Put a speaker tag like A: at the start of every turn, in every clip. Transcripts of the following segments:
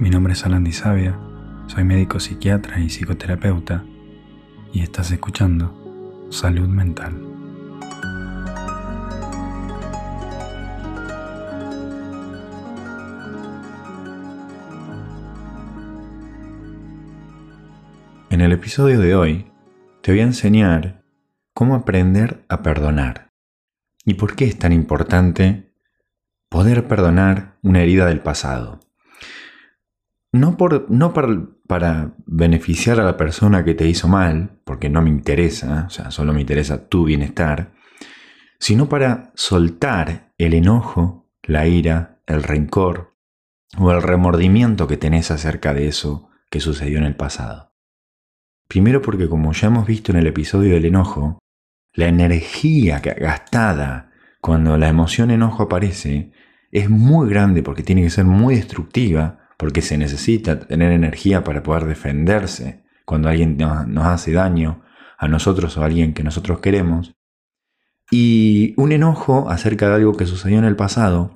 A: Mi nombre es Alan Sabia, soy médico psiquiatra y psicoterapeuta y estás escuchando Salud Mental. En el episodio de hoy te voy a enseñar cómo aprender a perdonar y por qué es tan importante poder perdonar una herida del pasado no, por, no para, beneficiar a la persona que te hizo mal, porque no me interesa, o sea, solo me interesa tu bienestar, sino para soltar el enojo, la ira, el rencor o el remordimiento que tenés acerca de eso que sucedió en el pasado. Primero porque como ya hemos visto en el episodio del enojo, la energía gastada cuando la emoción enojo aparece es muy grande porque tiene que ser muy destructiva porque se necesita tener energía para poder defenderse cuando alguien nos hace daño a nosotros o a alguien que nosotros queremos. Y un enojo acerca de algo que sucedió en el pasado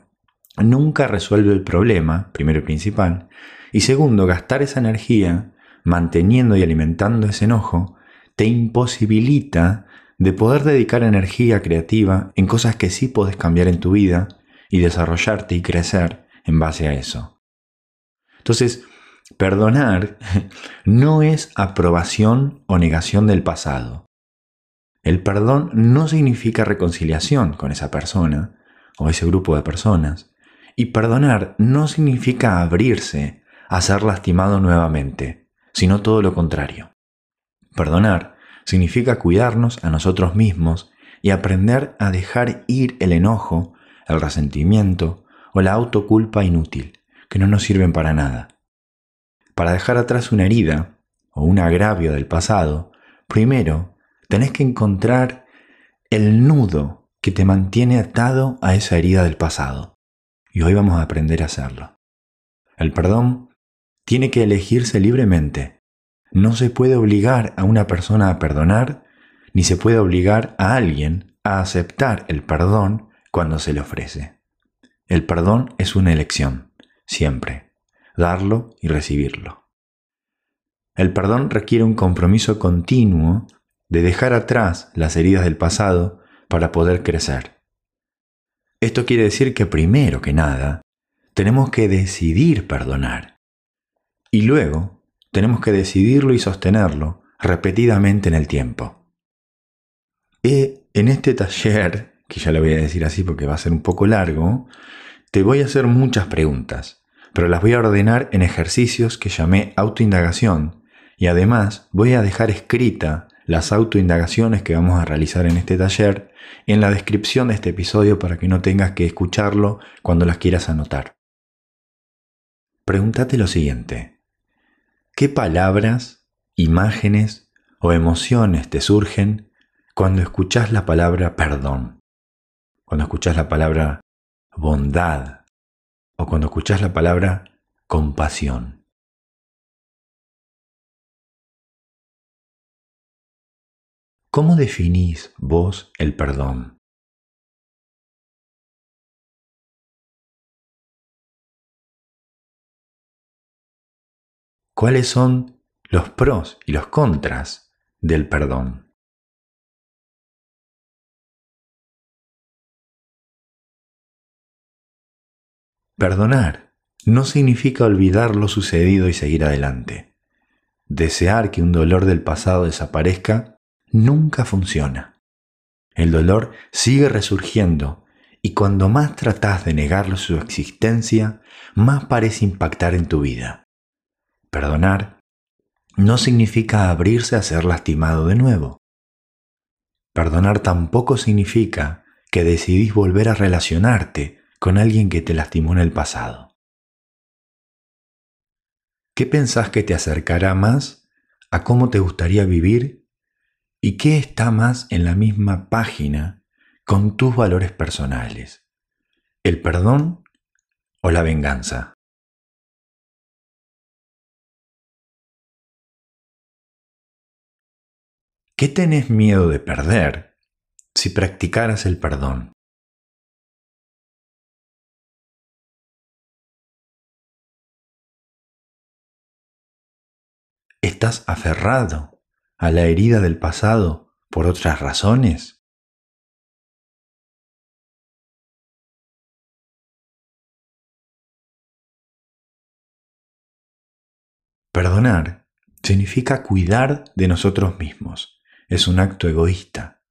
A: nunca resuelve el problema, primero y principal, y segundo, gastar esa energía manteniendo y alimentando ese enojo te imposibilita de poder dedicar energía creativa en cosas que sí puedes cambiar en tu vida y desarrollarte y crecer en base a eso. Entonces, perdonar no es aprobación o negación del pasado. El perdón no significa reconciliación con esa persona o ese grupo de personas. Y perdonar no significa abrirse a ser lastimado nuevamente, sino todo lo contrario. Perdonar significa cuidarnos a nosotros mismos y aprender a dejar ir el enojo, el resentimiento o la autoculpa inútil que no nos sirven para nada. Para dejar atrás una herida o un agravio del pasado, primero tenés que encontrar el nudo que te mantiene atado a esa herida del pasado. Y hoy vamos a aprender a hacerlo. El perdón tiene que elegirse libremente. No se puede obligar a una persona a perdonar, ni se puede obligar a alguien a aceptar el perdón cuando se le ofrece. El perdón es una elección siempre, darlo y recibirlo. El perdón requiere un compromiso continuo de dejar atrás las heridas del pasado para poder crecer. Esto quiere decir que primero que nada, tenemos que decidir perdonar. Y luego, tenemos que decidirlo y sostenerlo repetidamente en el tiempo. Y en este taller, que ya lo voy a decir así porque va a ser un poco largo, te voy a hacer muchas preguntas, pero las voy a ordenar en ejercicios que llamé autoindagación y además voy a dejar escrita las autoindagaciones que vamos a realizar en este taller en la descripción de este episodio para que no tengas que escucharlo cuando las quieras anotar. Pregúntate lo siguiente. ¿Qué palabras, imágenes o emociones te surgen cuando escuchas la palabra perdón? Cuando escuchas la palabra bondad o cuando escuchas la palabra compasión. ¿Cómo definís vos el perdón? ¿Cuáles son los pros y los contras del perdón? Perdonar no significa olvidar lo sucedido y seguir adelante. Desear que un dolor del pasado desaparezca nunca funciona. El dolor sigue resurgiendo y cuando más tratas de negarlo su existencia, más parece impactar en tu vida. Perdonar no significa abrirse a ser lastimado de nuevo. Perdonar tampoco significa que decidís volver a relacionarte con alguien que te lastimó en el pasado? ¿Qué pensás que te acercará más a cómo te gustaría vivir? ¿Y qué está más en la misma página con tus valores personales? ¿El perdón o la venganza? ¿Qué tenés miedo de perder si practicaras el perdón? ¿Estás aferrado a la herida del pasado por otras razones? Perdonar significa cuidar de nosotros mismos. Es un acto egoísta.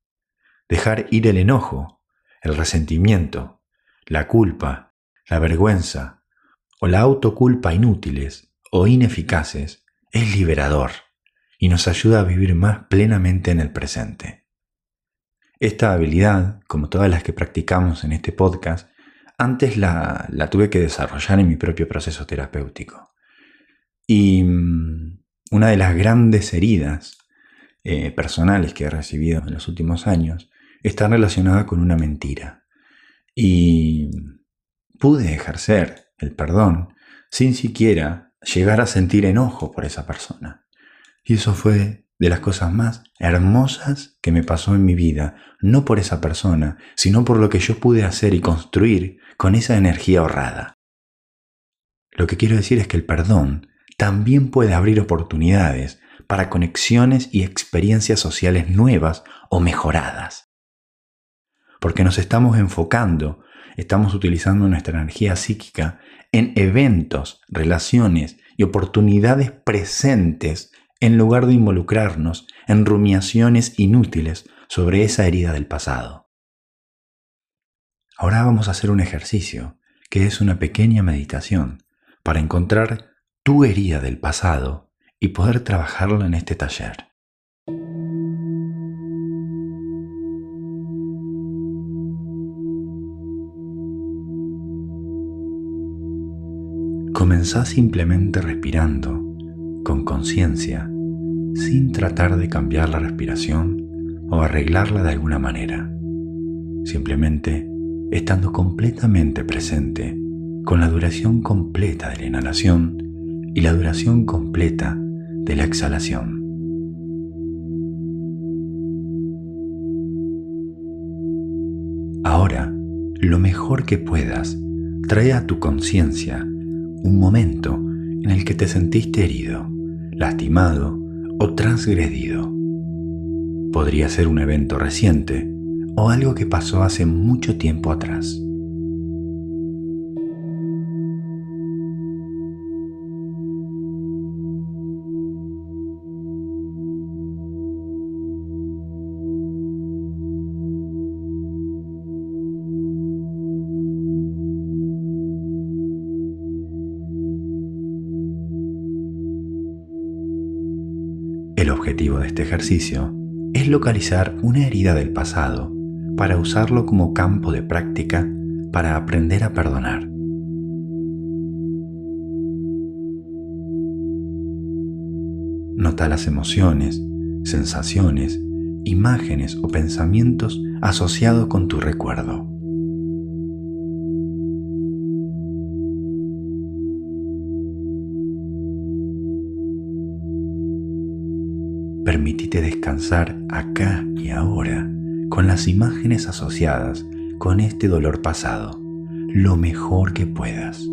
A: Dejar ir el enojo, el resentimiento, la culpa, la vergüenza o la autoculpa inútiles o ineficaces es liberador y nos ayuda a vivir más plenamente en el presente. Esta habilidad, como todas las que practicamos en este podcast, antes la, la tuve que desarrollar en mi propio proceso terapéutico. Y mm, una de las grandes heridas eh, personales que he recibido en los últimos años está relacionada con una mentira. Y pude ejercer el perdón sin siquiera llegar a sentir enojo por esa persona. Y eso fue de las cosas más hermosas que me pasó en mi vida, no por esa persona, sino por lo que yo pude hacer y construir con esa energía ahorrada. Lo que quiero decir es que el perdón también puede abrir oportunidades para conexiones y experiencias sociales nuevas o mejoradas. Porque nos estamos enfocando, estamos utilizando nuestra energía psíquica en eventos, relaciones y oportunidades presentes en lugar de involucrarnos en rumiaciones inútiles sobre esa herida del pasado. Ahora vamos a hacer un ejercicio, que es una pequeña meditación, para encontrar tu herida del pasado y poder trabajarlo en este taller. Comenzá simplemente respirando, con conciencia, sin tratar de cambiar la respiración o arreglarla de alguna manera. Simplemente estando completamente presente con la duración completa de la inhalación y la duración completa de la exhalación. Ahora, lo mejor que puedas, trae a tu conciencia un momento en el que te sentiste herido, lastimado o transgredido. Podría ser un evento reciente o algo que pasó hace mucho tiempo atrás. El objetivo de este ejercicio es localizar una herida del pasado para usarlo como campo de práctica para aprender a perdonar. Nota las emociones, sensaciones, imágenes o pensamientos asociados con tu recuerdo. Permitite descansar acá y ahora con las imágenes asociadas con este dolor pasado, lo mejor que puedas.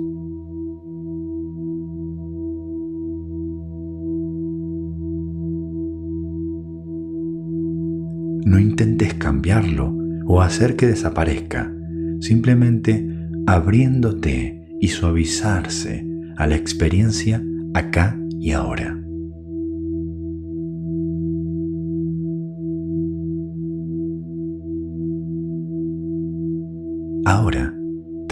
A: No intentes cambiarlo o hacer que desaparezca, simplemente abriéndote y suavizarse a la experiencia acá y ahora.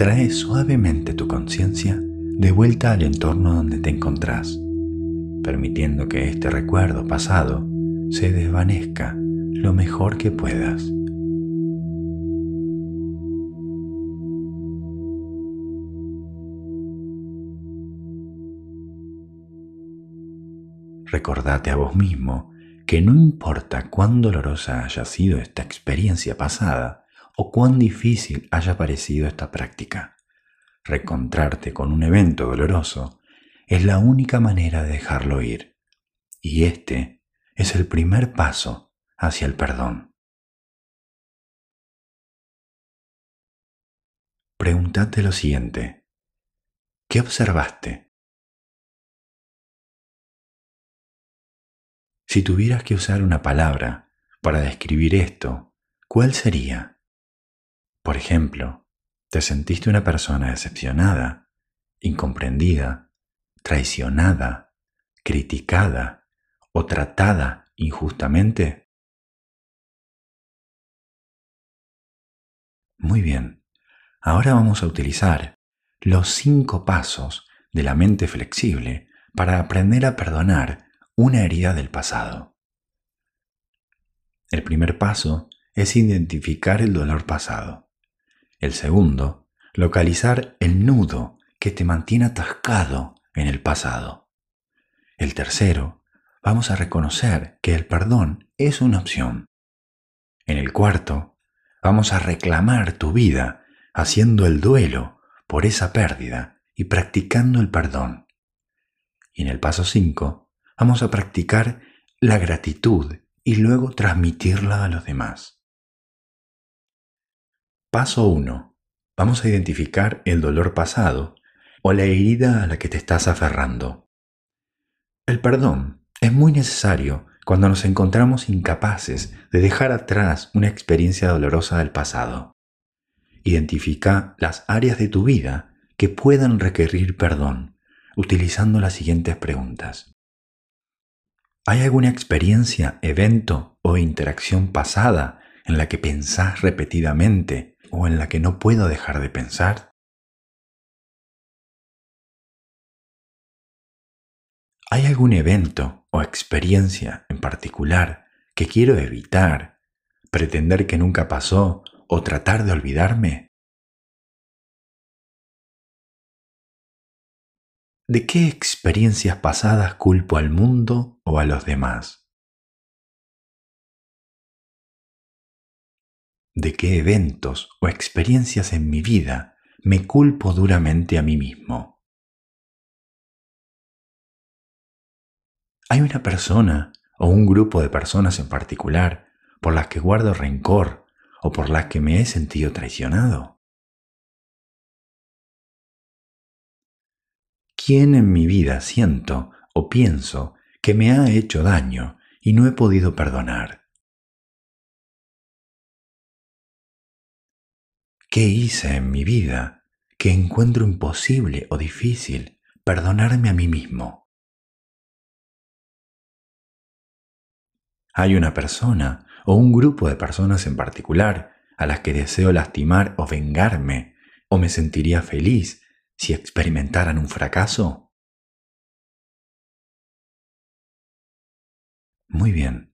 A: Trae suavemente tu conciencia de vuelta al entorno donde te encontrás, permitiendo que este recuerdo pasado se desvanezca lo mejor que puedas. Recordate a vos mismo que no importa cuán dolorosa haya sido esta experiencia pasada, o cuán difícil haya parecido esta práctica. Recontrarte con un evento doloroso es la única manera de dejarlo ir. Y este es el primer paso hacia el perdón. Pregúntate lo siguiente. ¿Qué observaste? Si tuvieras que usar una palabra para describir esto, ¿cuál sería? Por ejemplo, ¿te sentiste una persona decepcionada, incomprendida, traicionada, criticada o tratada injustamente? Muy bien, ahora vamos a utilizar los cinco pasos de la mente flexible para aprender a perdonar una herida del pasado. El primer paso es identificar el dolor pasado. El segundo, localizar el nudo que te mantiene atascado en el pasado. El tercero, vamos a reconocer que el perdón es una opción. En el cuarto, vamos a reclamar tu vida haciendo el duelo por esa pérdida y practicando el perdón. Y en el paso 5, vamos a practicar la gratitud y luego transmitirla a los demás. Paso 1. Vamos a identificar el dolor pasado o la herida a la que te estás aferrando. El perdón es muy necesario cuando nos encontramos incapaces de dejar atrás una experiencia dolorosa del pasado. Identifica las áreas de tu vida que puedan requerir perdón utilizando las siguientes preguntas. ¿Hay alguna experiencia, evento o interacción pasada en la que pensás repetidamente o en la que no puedo dejar de pensar? ¿Hay algún evento o experiencia en particular que quiero evitar, pretender que nunca pasó o tratar de olvidarme? ¿De qué experiencias pasadas culpo al mundo o a los demás? ¿De qué eventos o experiencias en mi vida me culpo duramente a mí mismo? ¿Hay una persona o un grupo de personas en particular por las que guardo rencor o por las que me he sentido traicionado? ¿Quién en mi vida siento o pienso que me ha hecho daño y no he podido perdonar? ¿Qué hice en mi vida que encuentro imposible o difícil perdonarme a mí mismo? ¿Hay una persona o un grupo de personas en particular a las que deseo lastimar o vengarme o me sentiría feliz si experimentaran un fracaso? Muy bien.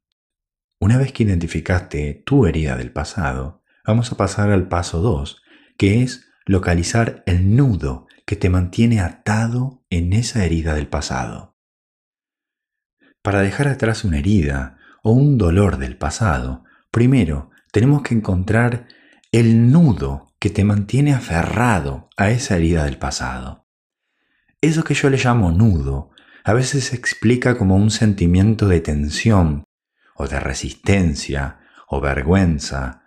A: Una vez que identificaste tu herida del pasado, vamos a pasar al paso 2, que es localizar el nudo que te mantiene atado en esa herida del pasado. Para dejar atrás una herida o un dolor del pasado, primero tenemos que encontrar el nudo que te mantiene aferrado a esa herida del pasado. Eso que yo le llamo nudo a veces se explica como un sentimiento de tensión o de resistencia o vergüenza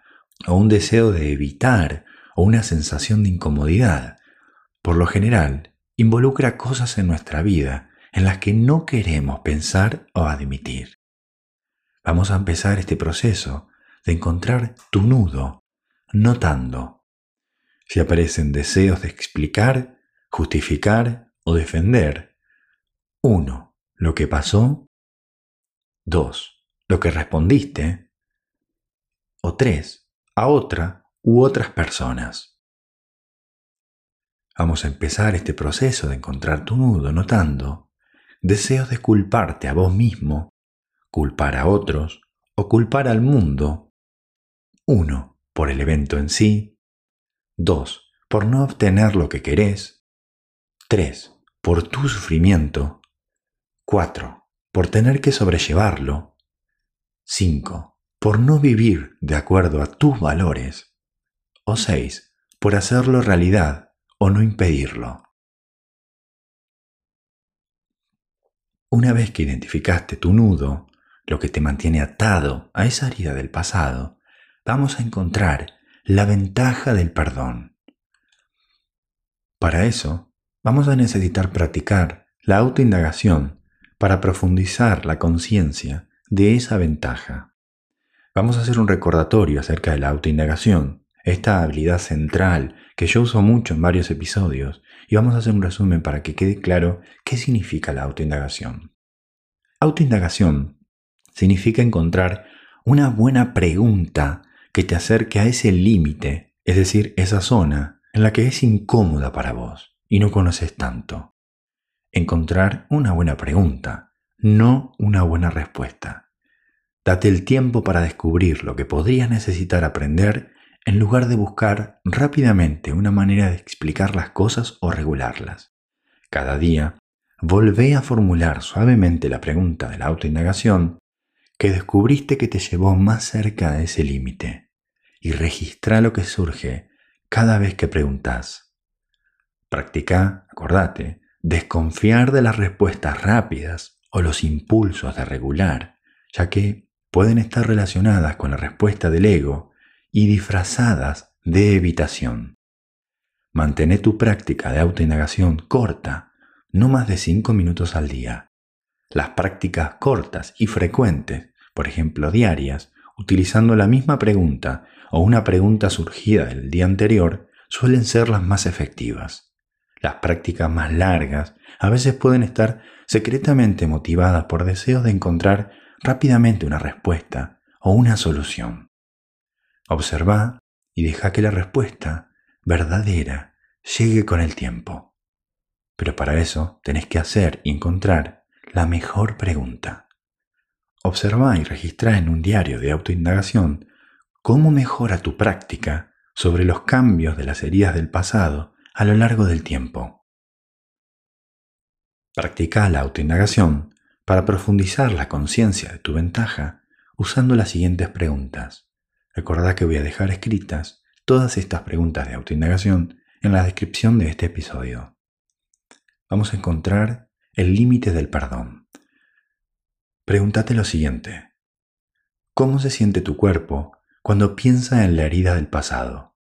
A: o un deseo de evitar o una sensación de incomodidad. Por lo general, involucra cosas en nuestra vida en las que no queremos pensar o admitir. Vamos a empezar este proceso de encontrar tu nudo, notando si aparecen deseos de explicar, justificar o defender. 1. Lo que pasó. 2. Lo que respondiste. O 3. A otra u otras personas. Vamos a empezar este proceso de encontrar tu nudo notando deseos de culparte a vos mismo, culpar a otros o culpar al mundo. 1. Por el evento en sí, 2. Por no obtener lo que querés. 3. Por tu sufrimiento. 4. Por tener que sobrellevarlo. 5. Por no vivir de acuerdo a tus valores. O 6. Por hacerlo realidad o no impedirlo. Una vez que identificaste tu nudo, lo que te mantiene atado a esa herida del pasado, vamos a encontrar la ventaja del perdón. Para eso, vamos a necesitar practicar la autoindagación para profundizar la conciencia de esa ventaja. Vamos a hacer un recordatorio acerca de la autoindagación, esta habilidad central que yo uso mucho en varios episodios, y vamos a hacer un resumen para que quede claro qué significa la autoindagación. Autoindagación significa encontrar una buena pregunta que te acerque a ese límite, es decir, esa zona en la que es incómoda para vos y no conoces tanto. Encontrar una buena pregunta, no una buena respuesta. Date el tiempo para descubrir lo que podrías necesitar aprender en lugar de buscar rápidamente una manera de explicar las cosas o regularlas. Cada día, volvé a formular suavemente la pregunta de la autoindagación que descubriste que te llevó más cerca de ese límite y registra lo que surge cada vez que preguntas. Practica, acordate, desconfiar de las respuestas rápidas o los impulsos de regular, ya que pueden estar relacionadas con la respuesta del ego y disfrazadas de evitación. Mantén tu práctica de autoindagación corta, no más de 5 minutos al día. Las prácticas cortas y frecuentes, por ejemplo diarias, utilizando la misma pregunta o una pregunta surgida del día anterior, suelen ser las más efectivas. Las prácticas más largas a veces pueden estar secretamente motivadas por deseos de encontrar rápidamente una respuesta o una solución. Observa y deja que la respuesta verdadera llegue con el tiempo. Pero para eso tenés que hacer y encontrar la mejor pregunta. Observa y registra en un diario de autoindagación cómo mejora tu práctica sobre los cambios de las heridas del pasado a lo largo del tiempo. Practica la autoindagación para profundizar la conciencia de tu ventaja usando las siguientes preguntas. Recordad que voy a dejar escritas todas estas preguntas de autoindagación en la descripción de este episodio. Vamos a encontrar el límite del perdón. Pregúntate lo siguiente. ¿Cómo se siente tu cuerpo cuando piensa en la herida del pasado?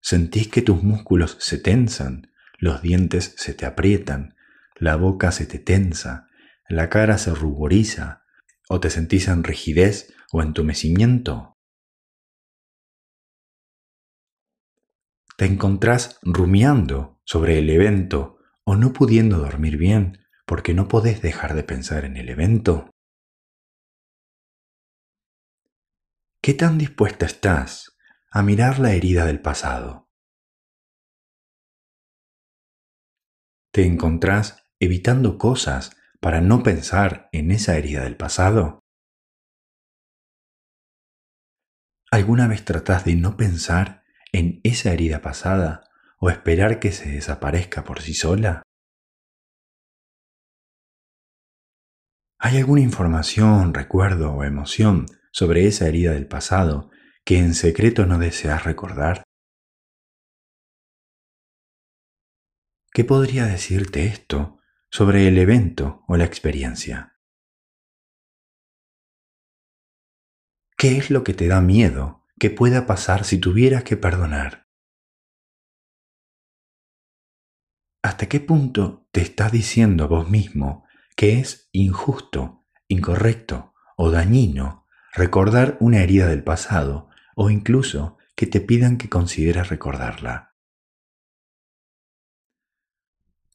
A: ¿Sentís que tus músculos se tensan, los dientes se te aprietan, la boca se te tensa, la cara se ruboriza, ¿O te sentís en rigidez o entumecimiento? ¿Te encontrás rumiando sobre el evento o no pudiendo dormir bien porque no podés dejar de pensar en el evento? ¿Qué tan dispuesta estás a mirar la herida del pasado? ¿Te encontrás evitando cosas para no pensar en esa herida del pasado? ¿Alguna vez tratás de no pensar en esa herida pasada o esperar que se desaparezca por sí sola? ¿Hay alguna información, recuerdo o emoción sobre esa herida del pasado que en secreto no deseas recordar? ¿Qué podría decirte esto sobre el evento o la experiencia. ¿Qué es lo que te da miedo que pueda pasar si tuvieras que perdonar? ¿Hasta qué punto te estás diciendo vos mismo que es injusto, incorrecto o dañino recordar una herida del pasado o incluso que te pidan que consideres recordarla?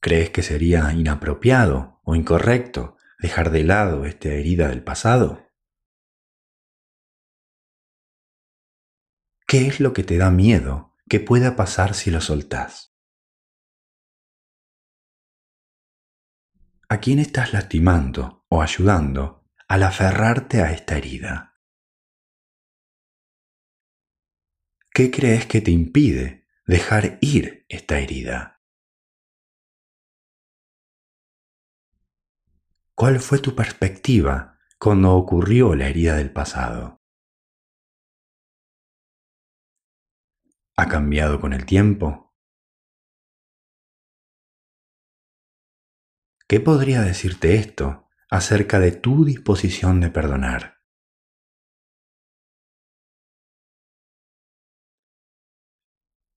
A: ¿Crees que sería inapropiado o incorrecto dejar de lado esta herida del pasado? ¿Qué es lo que te da miedo que pueda pasar si lo soltás? ¿A quién estás lastimando o ayudando al aferrarte a esta herida? ¿Qué crees que te impide dejar ir esta herida? ¿Cuál fue tu perspectiva cuando ocurrió la herida del pasado? ¿Ha cambiado con el tiempo? ¿Qué podría decirte esto acerca de tu disposición de perdonar?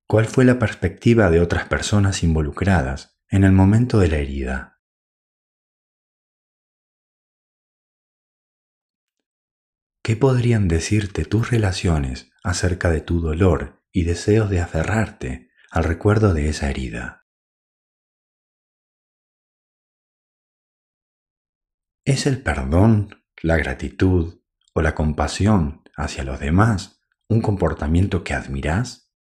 A: ¿Cuál fue la perspectiva de otras personas involucradas en el momento de la herida? ¿Qué podrían decirte tus relaciones acerca de tu dolor y deseos de aferrarte al recuerdo de esa herida? ¿Es el perdón, la gratitud o la compasión hacia los demás un comportamiento que admirás?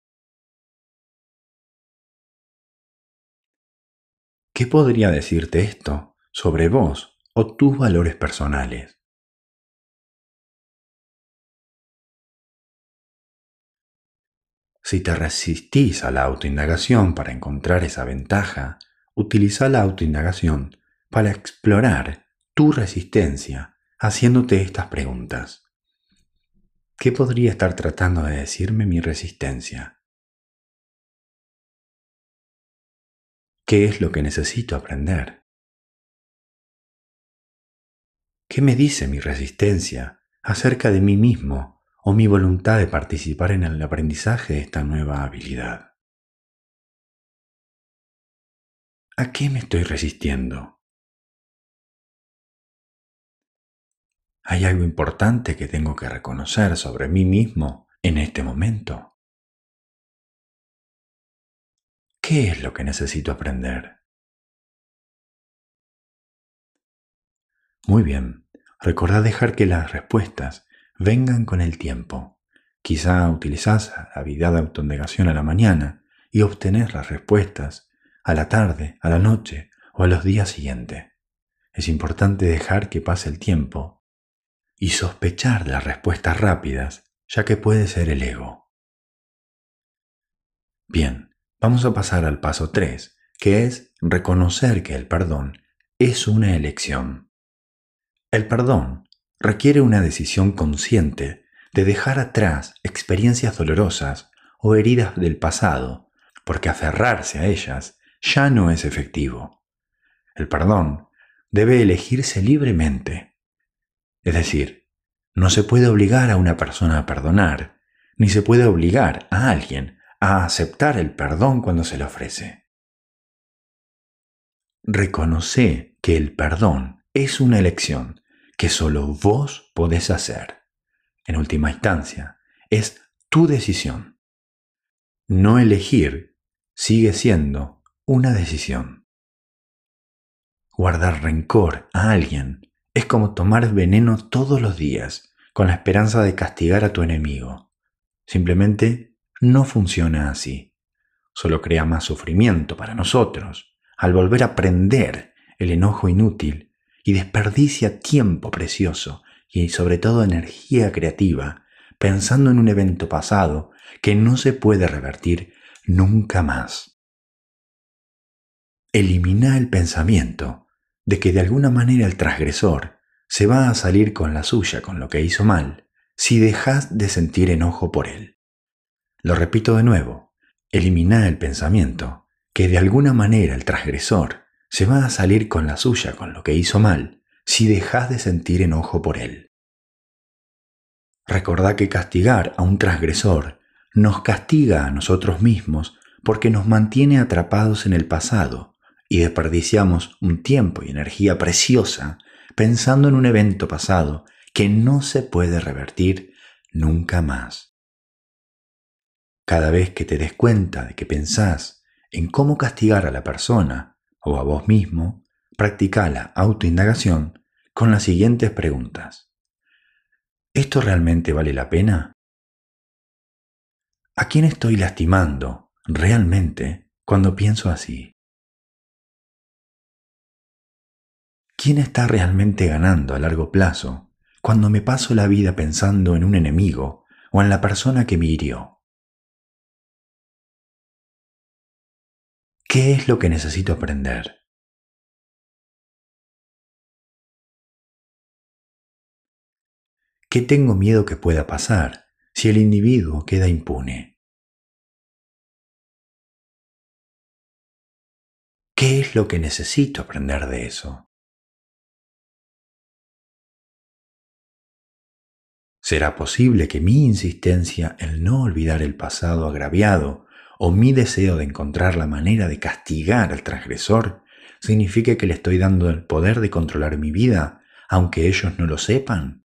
A: ¿Qué podría decirte esto sobre vos o tus valores personales? Si te resistís a la autoindagación para encontrar esa ventaja, utiliza la autoindagación para explorar tu resistencia haciéndote estas preguntas. ¿Qué podría estar tratando de decirme mi resistencia? ¿Qué es lo que necesito aprender? ¿Qué me dice mi resistencia acerca de mí mismo o mi voluntad de participar en el aprendizaje de esta nueva habilidad. ¿A qué me estoy resistiendo? ¿Hay algo importante que tengo que reconocer sobre mí mismo en este momento? ¿Qué es lo que necesito aprender? Muy bien, recordad dejar que las respuestas vengan con el tiempo. Quizá utilizás la habilidad de autonegación a la mañana y obtenés las respuestas a la tarde, a la noche o a los días siguientes. Es importante dejar que pase el tiempo y sospechar las respuestas rápidas, ya que puede ser el ego. Bien, vamos a pasar al paso 3, que es reconocer que el perdón es una elección. El perdón requiere una decisión consciente de dejar atrás experiencias dolorosas o heridas del pasado, porque aferrarse a ellas ya no es efectivo. El perdón debe elegirse libremente. Es decir, no se puede obligar a una persona a perdonar, ni se puede obligar a alguien a aceptar el perdón cuando se le ofrece. Reconoce que el perdón es una elección que solo vos podés hacer. En última instancia, es tu decisión. No elegir sigue siendo una decisión. Guardar rencor a alguien es como tomar veneno todos los días con la esperanza de castigar a tu enemigo. Simplemente no funciona así. Solo crea más sufrimiento para nosotros al volver a prender el enojo inútil y desperdicia tiempo precioso y sobre todo energía creativa pensando en un evento pasado que no se puede revertir nunca más. Elimina el pensamiento de que de alguna manera el transgresor se va a salir con la suya con lo que hizo mal si dejas de sentir enojo por él. Lo repito de nuevo, elimina el pensamiento que de alguna manera el transgresor se va a salir con la suya con lo que hizo mal si dejas de sentir enojo por él. Recordá que castigar a un transgresor nos castiga a nosotros mismos porque nos mantiene atrapados en el pasado y desperdiciamos un tiempo y energía preciosa pensando en un evento pasado que no se puede revertir nunca más. Cada vez que te des cuenta de que pensás en cómo castigar a la persona o a vos mismo, practica la autoindagación con las siguientes preguntas. ¿Esto realmente vale la pena? ¿A quién estoy lastimando realmente cuando pienso así? ¿Quién está realmente ganando a largo plazo cuando me paso la vida pensando en un enemigo o en la persona que me hirió? ¿Qué es lo que necesito aprender? ¿Qué tengo miedo que pueda pasar si el individuo queda impune? ¿Qué es lo que necesito aprender de eso? ¿Será posible que mi insistencia en no olvidar el pasado agraviado o mi deseo de encontrar la manera de castigar al transgresor signifique que le estoy dando el poder de controlar mi vida, aunque ellos no lo sepan?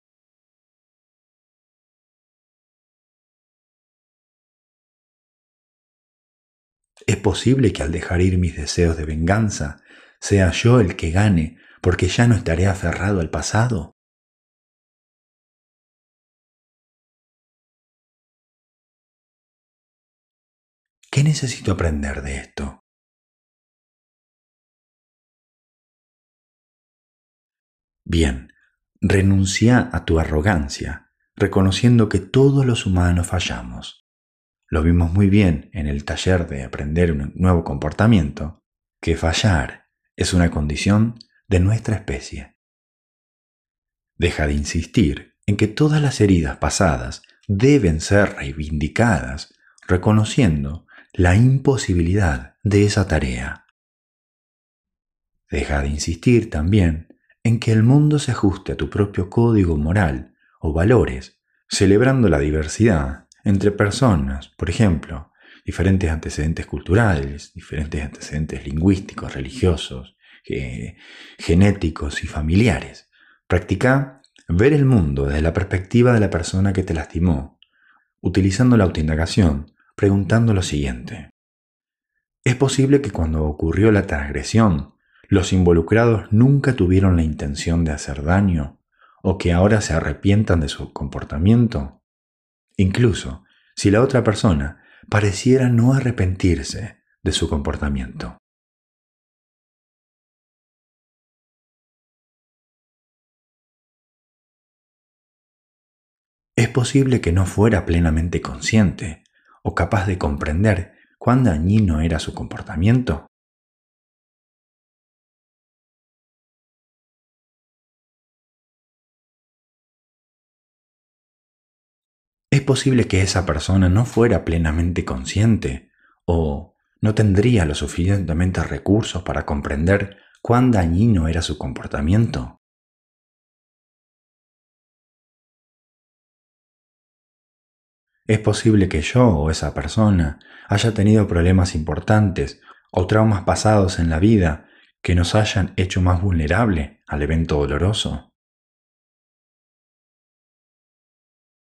A: Es posible que al dejar ir mis deseos de venganza, sea yo el que gane, porque ya no estaré aferrado al pasado. ¿Qué necesito aprender de esto? Bien, renuncia a tu arrogancia, reconociendo que todos los humanos fallamos. Lo vimos muy bien en el taller de aprender un nuevo comportamiento, que fallar es una condición de nuestra especie. Deja de insistir en que todas las heridas pasadas deben ser reivindicadas, reconociendo la imposibilidad de esa tarea. Deja de insistir también en que el mundo se ajuste a tu propio código moral o valores, celebrando la diversidad entre personas, por ejemplo, diferentes antecedentes culturales, diferentes antecedentes lingüísticos, religiosos, genéticos y familiares. Practica ver el mundo desde la perspectiva de la persona que te lastimó, utilizando la autoindagación preguntando lo siguiente. ¿Es posible que cuando ocurrió la transgresión, los involucrados nunca tuvieron la intención de hacer daño o que ahora se arrepientan de su comportamiento? Incluso si la otra persona pareciera no arrepentirse de su comportamiento. Es posible que no fuera plenamente consciente o capaz de comprender cuán dañino era su comportamiento? Es posible que esa persona no fuera plenamente consciente o no tendría lo suficientemente recursos para comprender cuán dañino era su comportamiento. Es posible que yo o esa persona haya tenido problemas importantes o traumas pasados en la vida que nos hayan hecho más vulnerable al evento doloroso.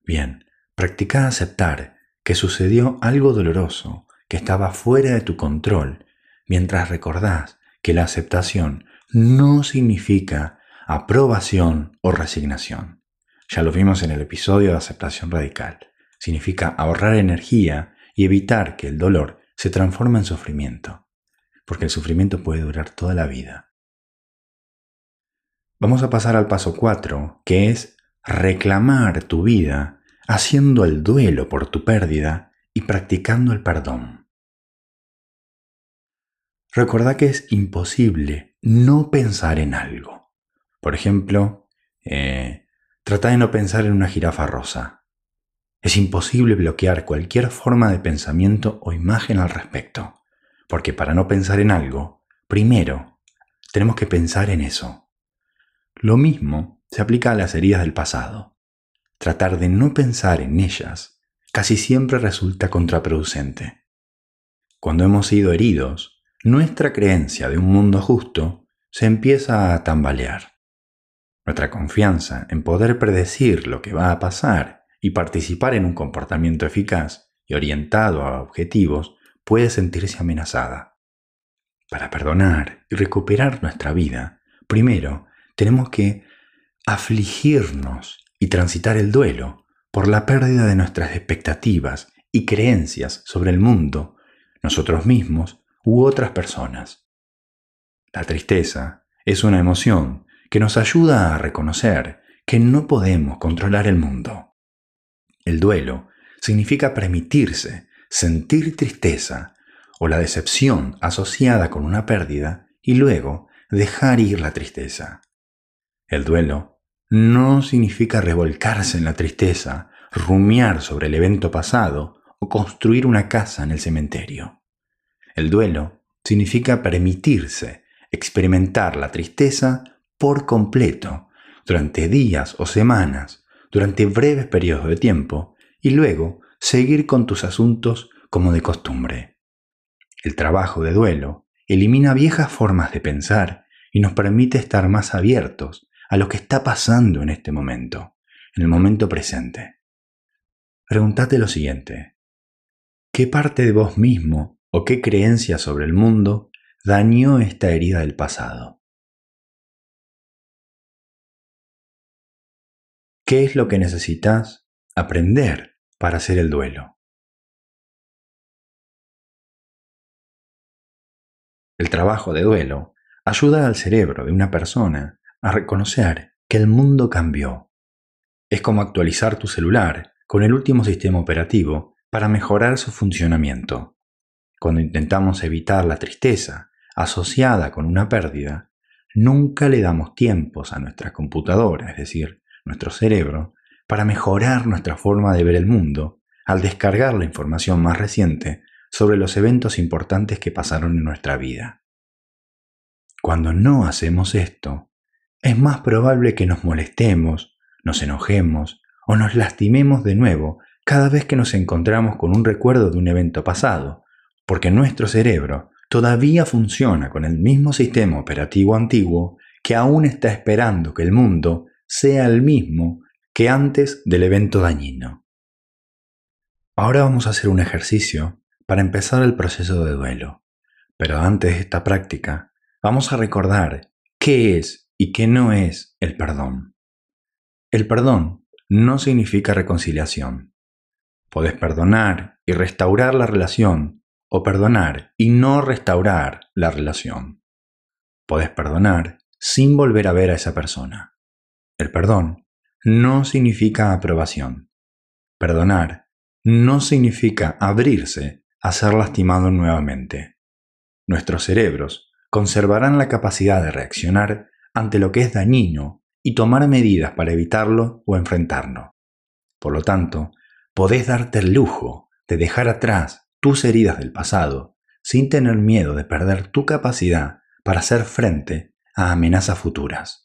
A: Bien, practica aceptar que sucedió algo doloroso que estaba fuera de tu control mientras recordás que la aceptación no significa aprobación o resignación. Ya lo vimos en el episodio de aceptación radical significa ahorrar energía y evitar que el dolor se transforme en sufrimiento, porque el sufrimiento puede durar toda la vida. Vamos a pasar al paso 4, que es reclamar tu vida haciendo el duelo por tu pérdida y practicando el perdón. Recordá que es imposible no pensar en algo. Por ejemplo, eh, trata de no pensar en una jirafa rosa. Es imposible bloquear cualquier forma de pensamiento o imagen al respecto, porque para no pensar en algo, primero tenemos que pensar en eso. Lo mismo se aplica a las heridas del pasado. Tratar de no pensar en ellas casi siempre resulta contraproducente. Cuando hemos sido heridos, nuestra creencia de un mundo justo se empieza a tambalear. Nuestra confianza en poder predecir lo que va a pasar y participar en un comportamiento eficaz y orientado a objetivos puede sentirse amenazada. Para perdonar y recuperar nuestra vida, primero tenemos que afligirnos y transitar el duelo por la pérdida de nuestras expectativas y creencias sobre el mundo, nosotros mismos u otras personas. La tristeza es una emoción que nos ayuda a reconocer que no podemos controlar el mundo. El duelo significa permitirse sentir tristeza o la decepción asociada con una pérdida y luego dejar ir la tristeza. El duelo no significa revolcarse en la tristeza, rumiar sobre el evento pasado o construir una casa en el cementerio. El duelo significa permitirse experimentar la tristeza por completo durante días o semanas durante breves periodos de tiempo y luego seguir con tus asuntos como de costumbre. El trabajo de duelo elimina viejas formas de pensar y nos permite estar más abiertos a lo que está pasando en este momento, en el momento presente. Pregúntate lo siguiente. ¿Qué parte de vos mismo o qué creencia sobre el mundo dañó esta herida del pasado. ¿Qué es lo que necesitas aprender para hacer el duelo? El trabajo de duelo ayuda al cerebro de una persona a reconocer que el mundo cambió. Es como actualizar tu celular con el último sistema operativo para mejorar su funcionamiento. Cuando intentamos evitar la tristeza asociada con una pérdida, nunca le damos tiempos a nuestra computadora, es decir, nuestro cerebro, para mejorar nuestra forma de ver el mundo al descargar la información más reciente sobre los eventos importantes que pasaron en nuestra vida. Cuando no hacemos esto, es más probable que nos molestemos, nos enojemos o nos lastimemos de nuevo cada vez que nos encontramos con un recuerdo de un evento pasado, porque nuestro cerebro todavía funciona con el mismo sistema operativo antiguo que aún está esperando que el mundo sea el mismo que antes del evento dañino. Ahora vamos a hacer un ejercicio para empezar el proceso de duelo. Pero antes de esta práctica, vamos a recordar qué es y qué no es el perdón. El perdón no significa reconciliación. Podés perdonar y restaurar la relación o perdonar y no restaurar la relación. Podés perdonar sin volver a ver a esa persona. El perdón no significa aprobación. Perdonar no significa abrirse a ser lastimado nuevamente. Nuestros cerebros conservarán la capacidad de reaccionar ante lo que es dañino y tomar medidas para evitarlo o enfrentarlo. Por lo tanto, podés darte el lujo de dejar atrás tus heridas del pasado sin tener miedo de perder tu capacidad para hacer frente a amenazas futuras.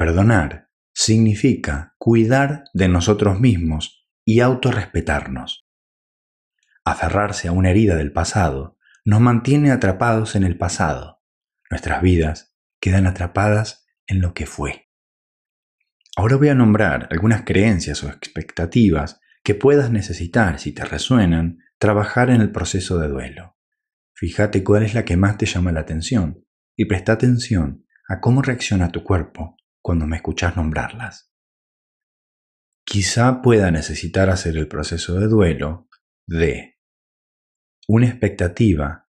A: Perdonar significa cuidar de nosotros mismos y autorrespetarnos. Aferrarse a una herida del pasado nos mantiene atrapados en el pasado. Nuestras vidas quedan atrapadas en lo que fue. Ahora voy a nombrar algunas creencias o expectativas que puedas necesitar, si te resuenan, trabajar en el proceso de duelo. Fíjate cuál es la que más te llama la atención y presta atención a cómo reacciona tu cuerpo cuando me escuchas nombrarlas. Quizá pueda necesitar hacer el proceso de duelo de una expectativa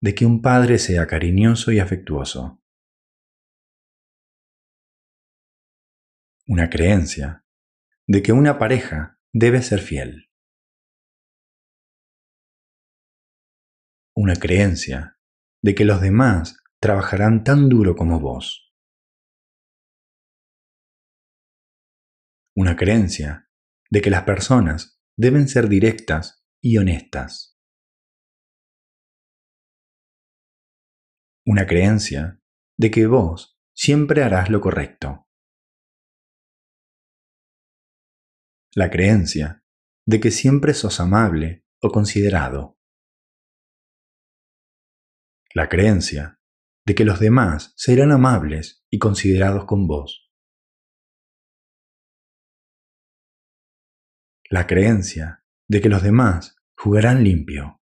A: de que un padre sea cariñoso y afectuoso. Una creencia de que una pareja debe ser fiel. Una creencia de que los demás trabajarán tan duro como vos. Una creencia de que las personas deben ser directas y honestas. Una creencia de que vos siempre harás lo correcto. La creencia de que siempre sos amable o considerado. La creencia de que los demás serán amables y considerados con vos. La creencia de que los demás jugarán limpio.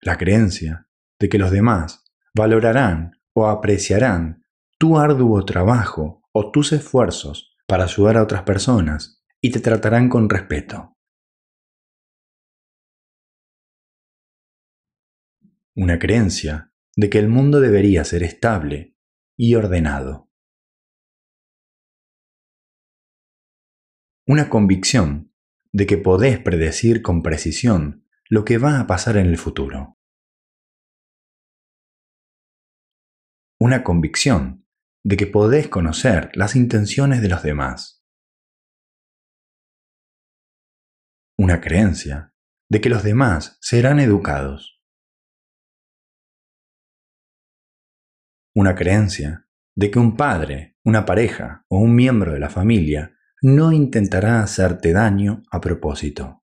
A: La creencia de que los demás valorarán o apreciarán tu arduo trabajo o tus esfuerzos para ayudar a otras personas y te tratarán con respeto. Una creencia de que el mundo debería ser estable y ordenado. Una convicción de que podés predecir con precisión lo que va a pasar en el futuro. Una convicción de que podés conocer las intenciones de los demás. Una creencia de que los demás serán educados. Una creencia de que un padre, una pareja o un miembro de la familia no intentará hacerte daño a propósito.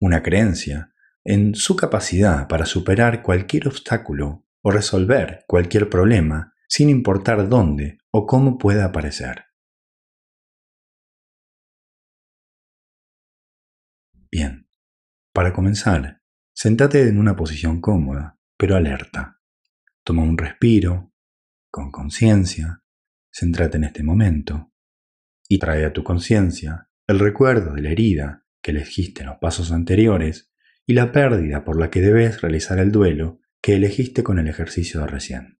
A: Una creencia en su capacidad para superar cualquier obstáculo o resolver cualquier problema sin importar dónde o cómo pueda aparecer. Bien, para comenzar, sentate en una posición cómoda, pero alerta. Toma un respiro, con conciencia, céntrate en este momento y trae a tu conciencia el recuerdo de la herida que elegiste en los pasos anteriores y la pérdida por la que debes realizar el duelo que elegiste con el ejercicio de recién.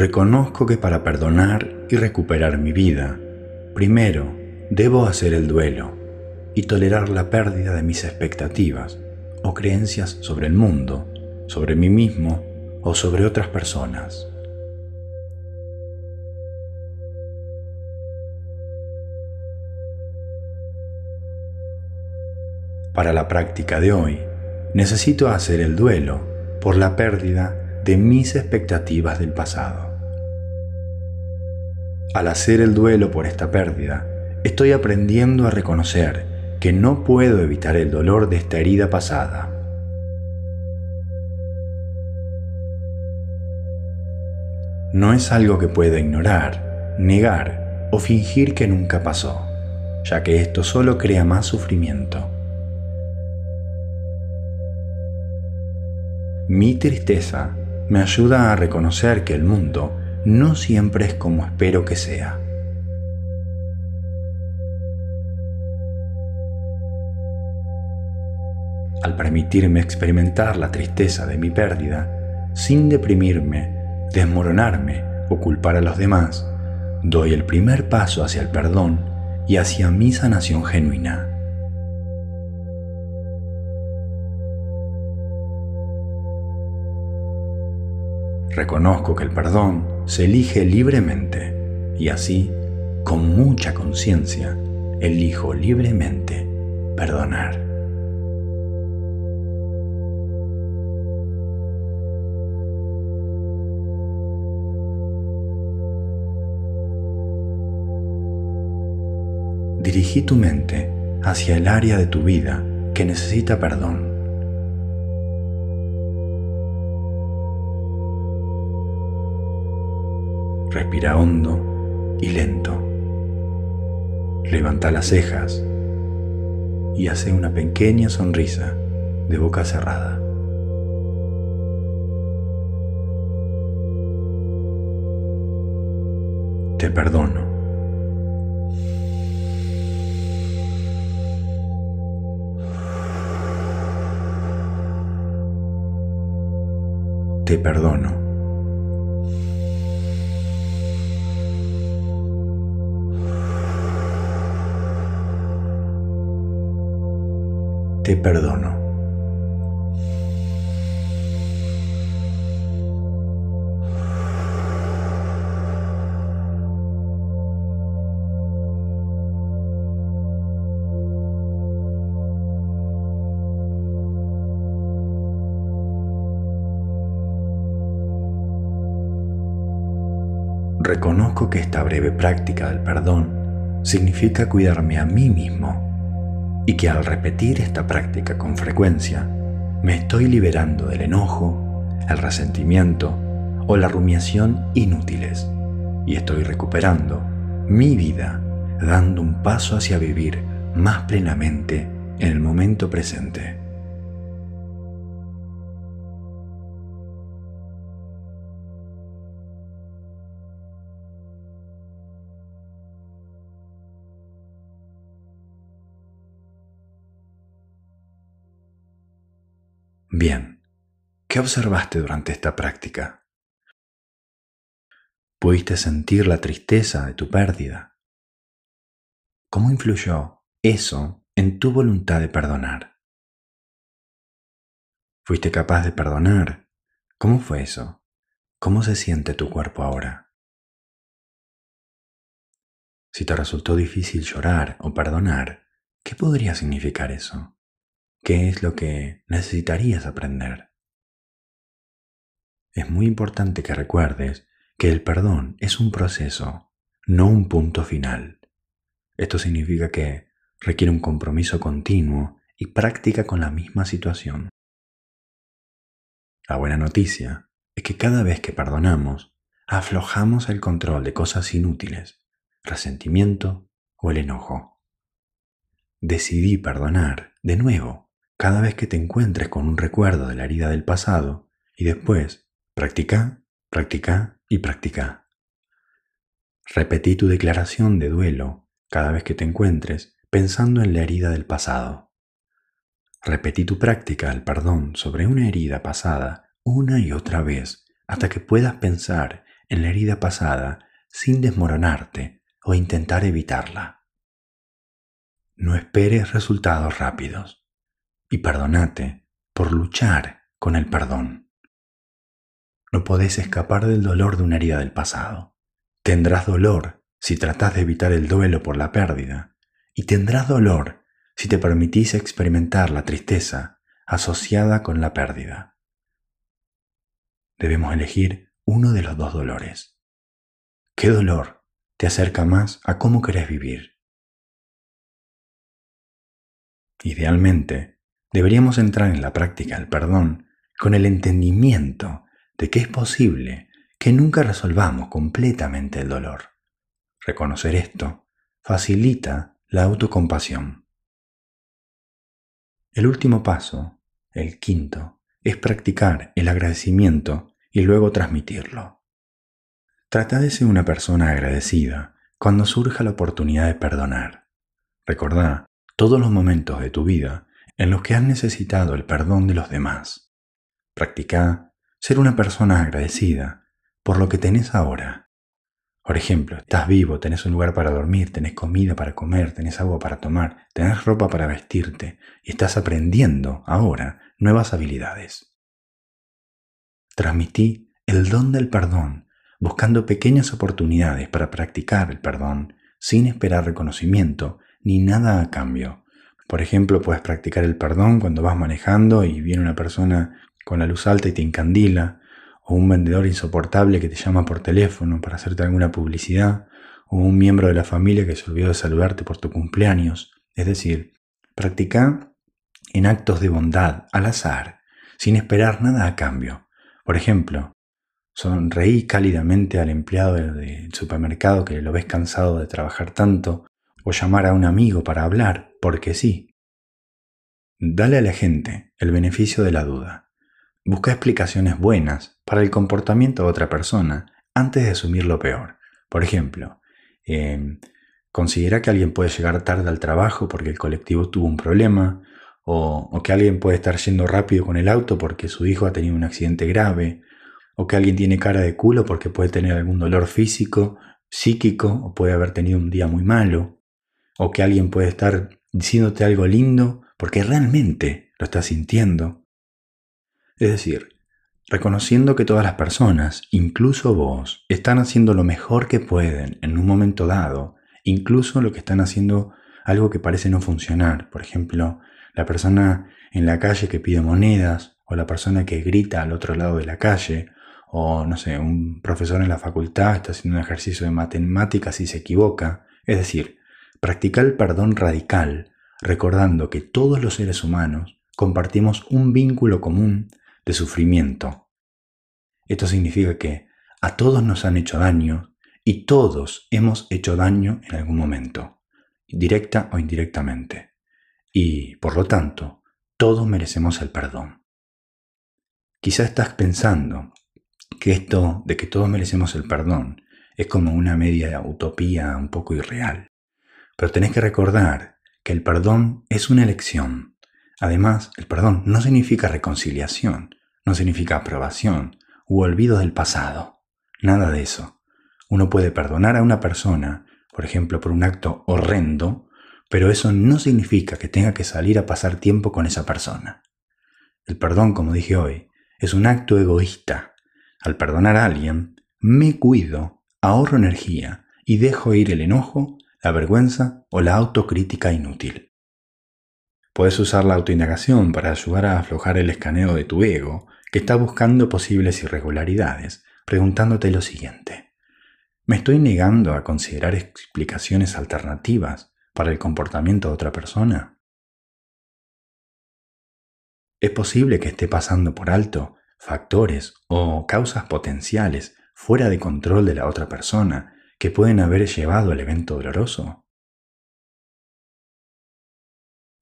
A: Reconozco que para perdonar y recuperar mi vida, primero debo hacer el duelo y tolerar la pérdida de mis expectativas o creencias sobre el mundo, sobre mí mismo o sobre otras personas. Para la práctica de hoy, necesito hacer el duelo por la pérdida de mis expectativas del pasado. Al hacer el duelo por esta pérdida, estoy aprendiendo a reconocer que no puedo evitar el dolor de esta herida pasada. No es algo que pueda ignorar, negar o fingir que nunca pasó, ya que esto solo crea más sufrimiento. Mi tristeza me ayuda a reconocer que el mundo no siempre es como espero que sea. Al permitirme experimentar la tristeza de mi pérdida, sin deprimirme, desmoronarme o culpar a los demás, doy el primer paso hacia el perdón y hacia mi sanación genuina. Reconozco que el perdón se elige libremente y así, con mucha conciencia, elijo libremente perdonar. Dirigí tu mente hacia el área de tu vida que necesita perdón Respira hondo y lento. Levanta las cejas y hace una pequeña sonrisa de boca cerrada. Te perdono. Te perdono. Te perdono. Reconozco que esta breve práctica del perdón significa cuidarme a mí mismo y que al repetir esta práctica con frecuencia, me estoy liberando del enojo, el resentimiento o la rumiación inútiles y estoy recuperando mi vida dando un paso hacia vivir más plenamente en el momento presente. Bien, ¿qué observaste durante esta práctica? ¿Pudiste sentir la tristeza de tu pérdida? ¿Cómo influyó eso en tu voluntad de perdonar? ¿Fuiste capaz de perdonar? ¿Cómo fue eso? ¿Cómo se siente tu cuerpo ahora? Si te resultó difícil llorar o perdonar, ¿qué podría significar eso? ¿Qué es lo que necesitarías aprender? Es muy importante que recuerdes que el perdón es un proceso, no un punto final. Esto significa que requiere un compromiso continuo y práctica con la misma situación. La buena noticia es que cada vez que perdonamos, aflojamos el control de cosas inútiles, resentimiento o el enojo. Decidí perdonar de nuevo cada vez que te encuentres con un recuerdo de la herida del pasado y después practica, practica y practica. Repetí tu declaración de duelo cada vez que te encuentres pensando en la herida del pasado. Repetí tu práctica al perdón sobre una herida pasada una y otra vez hasta que puedas pensar en la herida pasada sin desmoronarte o intentar evitarla. No esperes resultados rápidos y perdonate por luchar con el perdón. No podés escapar del dolor de una herida del pasado. Tendrás dolor si tratás de evitar el duelo por la pérdida y tendrás dolor si te permitís experimentar la tristeza asociada con la pérdida. Debemos elegir uno de los dos dolores. ¿Qué dolor te acerca más a cómo querés vivir? Idealmente, deberíamos entrar en la práctica del perdón con el entendimiento de que es posible que nunca resolvamos completamente el dolor. Reconocer esto facilita la autocompasión. El último paso, el quinto, es practicar el agradecimiento y luego transmitirlo. Trata de ser una persona agradecida cuando surja la oportunidad de perdonar. Recordá todos los momentos de tu vida en los que has necesitado el perdón de los demás. Practica ser una persona agradecida por lo que tenés ahora por ejemplo, estás vivo, tenés un lugar para dormir, tenés comida para comer, tenés agua para tomar, tenés ropa para vestirte y estás aprendiendo ahora nuevas habilidades. Transmití el don del perdón, buscando pequeñas oportunidades para practicar el perdón sin esperar reconocimiento ni nada a cambio. Por ejemplo, puedes practicar el perdón cuando vas manejando y viene una persona con la luz alta y te encandila, o un vendedor insoportable que te llama por teléfono para hacerte alguna publicidad, o un miembro de la familia que se olvidó de saludarte por tu cumpleaños. Es decir, practica en actos de bondad, al azar, sin esperar nada a cambio. Por ejemplo, sonreí cálidamente al empleado del supermercado que lo ves cansado de trabajar tanto, o llamar a un amigo para hablar, porque sí. Dale a la gente el beneficio de la duda. Busca explicaciones buenas para el comportamiento de otra persona antes de asumir lo peor. Por ejemplo, em, considera que alguien puede llegar tarde al trabajo porque el colectivo tuvo un problema, o, que alguien puede estar yendo rápido con el auto porque su hijo ha tenido un accidente grave, o que alguien tiene cara de culo porque puede tener algún dolor físico, psíquico, o puede haber tenido un día muy malo, o que alguien puede estar diciéndote algo lindo porque realmente lo está sintiendo. Es decir, reconociendo que todas las personas, incluso vos, están haciendo lo mejor que pueden en un momento dado, incluso lo que están haciendo algo que parece no funcionar. Por ejemplo, la persona en la calle que pide monedas, o la persona que grita al otro lado de la calle, o no sé, un profesor en la facultad está haciendo un ejercicio de matemáticas y se equivoca. Es decir, practicar el perdón radical, recordando que todos los seres humanos compartimos un vínculo común de sufrimiento. Esto significa que a todos nos han hecho daño y todos hemos hecho daño en algún momento, directa o indirectamente. Y, por lo tanto, todos merecemos el perdón. Quizá estás pensando que esto de que todos merecemos el perdón es como una media utopía un poco irreal. Pero tenés que recordar que el perdón es una elección Además, el perdón no significa reconciliación, no significa aprobación u olvido del pasado. Nada de eso. Uno puede perdonar a una persona, por ejemplo, por un acto horrendo, pero eso no significa que tenga que salir a pasar tiempo con esa persona. El perdón, como dije hoy, es un acto egoísta. Al perdonar a alguien, me cuido, ahorro energía y dejo ir el enojo la vergüenza o la autocrítica inútil. Puedes usar la autoindagación para ayudar a aflojar el escaneo de tu ego, que está buscando posibles irregularidades, preguntándote lo siguiente. ¿Me estoy negando a considerar explicaciones alternativas para el comportamiento de otra persona? Es posible que esté pasando por alto factores o causas potenciales fuera de control de la otra persona que pueden haber llevado al evento doloroso.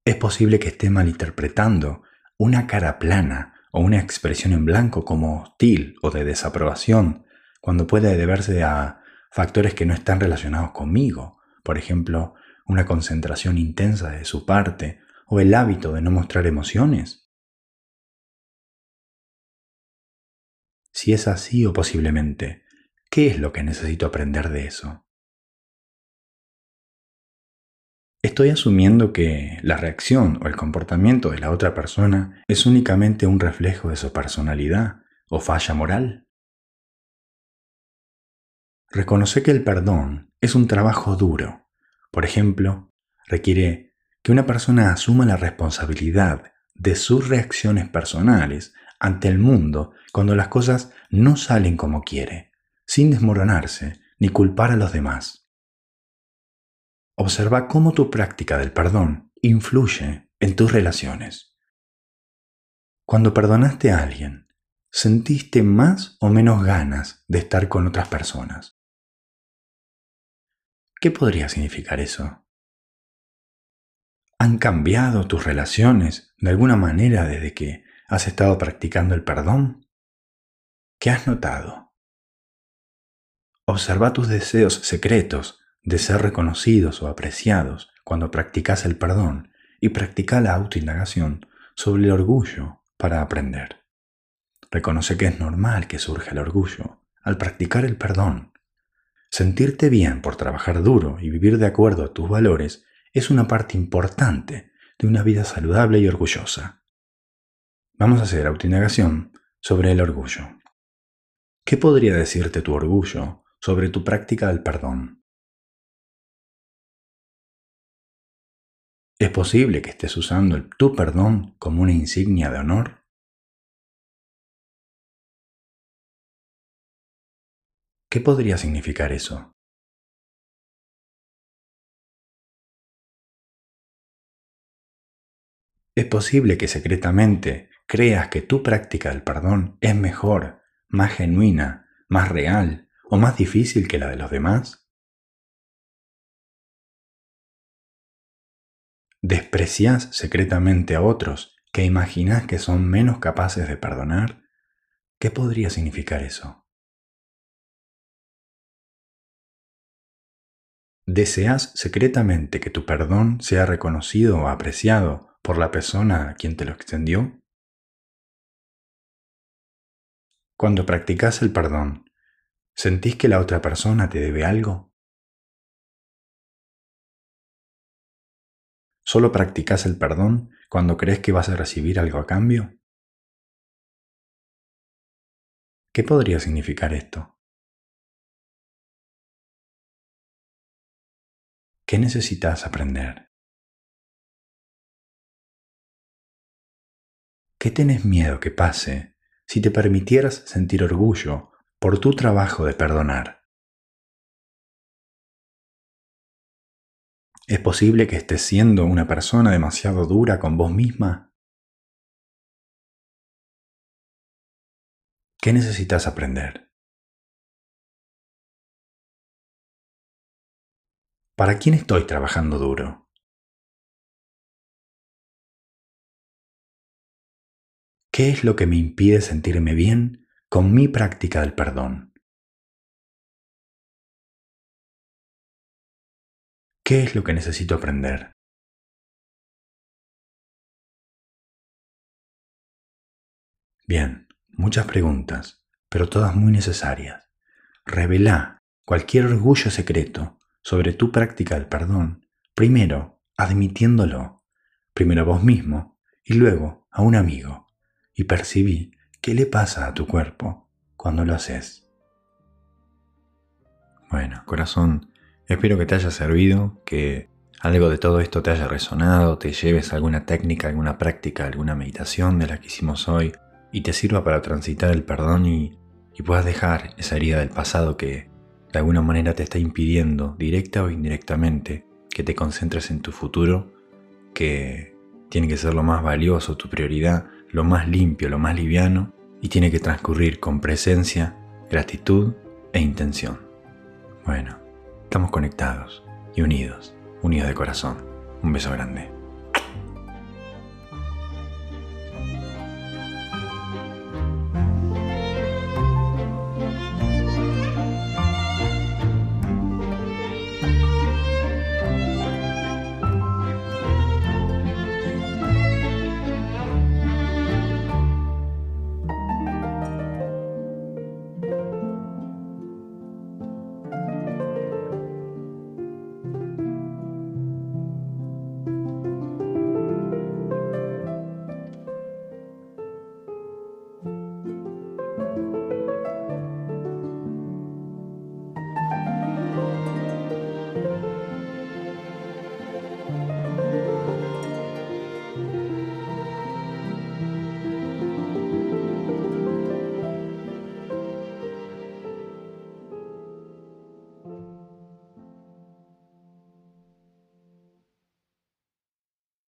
A: Es posible que esté malinterpretando una cara plana o una expresión en blanco como hostil o de desaprobación cuando puede deberse a factores que no están relacionados conmigo, por ejemplo, una concentración intensa de su parte o el hábito de no mostrar emociones. Si es así o posiblemente, ¿qué es lo que necesito aprender de eso? Estoy asumiendo que la reacción o el comportamiento de la otra persona es únicamente un reflejo de su personalidad o falla moral. Reconoce que el perdón es un trabajo duro. Por ejemplo, requiere que una persona asuma la responsabilidad de sus reacciones personales ante el mundo cuando las cosas no salen como quiere, sin desmoronarse ni culpar a los demás. Observa cómo tu práctica del perdón influye en tus relaciones. Cuando perdonaste a alguien, ¿sentiste más o menos ganas de estar con otras personas? ¿Qué podría significar eso? ¿Han cambiado tus relaciones de alguna manera desde que has estado practicando el perdón? ¿Qué has notado? Observa tus deseos secretos de ser reconocidos o apreciados cuando practicas el perdón y practica la autoindagación sobre el orgullo para aprender. Reconoce que es normal que surja el orgullo al practicar el perdón. Sentirte bien por trabajar duro y vivir de acuerdo a tus valores es una parte importante de una vida saludable y orgullosa. Vamos a hacer autoindagación sobre el orgullo. ¿Qué podría decirte tu orgullo sobre tu práctica del perdón? ¿Es posible que estés usando el tu perdón como una insignia de honor? ¿Qué podría significar eso? Es posible que secretamente creas que tu práctica del perdón es mejor más genuina, más real o más difícil que la de los demás? ¿Desprecias secretamente a otros que imaginas que son menos capaces de perdonar? ¿Qué podría significar eso? ¿Deseas secretamente que tu perdón sea reconocido o apreciado por la persona a quien te lo extendió? Cuando practicas el perdón, ¿sentís que la otra persona te debe algo? ¿Solo practicas el perdón cuando crees que vas a recibir algo a cambio? ¿Qué podría significar esto? ¿Qué necesitas aprender? ¿Qué tenés miedo que pase si te permitieras sentir orgullo por tu trabajo de perdonar. ¿Es posible que estés siendo una persona demasiado dura con vos misma? ¿Qué necesitas aprender? ¿Para quién estoy trabajando duro? ¿Qué es lo que me impide sentirme bien con mi práctica del perdón? ¿Qué es lo que necesito aprender? Bien, muchas preguntas, pero todas muy necesarias. Revela cualquier orgullo secreto sobre tu práctica del perdón, primero admitiéndolo, primero a vos mismo y luego a un amigo y percibí qué le pasa a tu cuerpo cuando lo haces. Bueno, corazón, Espero que te haya servido, que algo de todo esto te haya resonado, te lleves alguna técnica, alguna práctica, alguna meditación de la que hicimos hoy y te sirva para transitar el perdón y, y puedas dejar esa herida del pasado que de alguna manera te está impidiendo, directa o indirectamente, que te concentres en tu futuro, que tiene que ser lo más valioso, tu prioridad, lo más limpio, lo más liviano, y tiene que transcurrir con presencia, gratitud e intención. Bueno, estamos conectados y unidos, unidos de corazón. Un beso grande.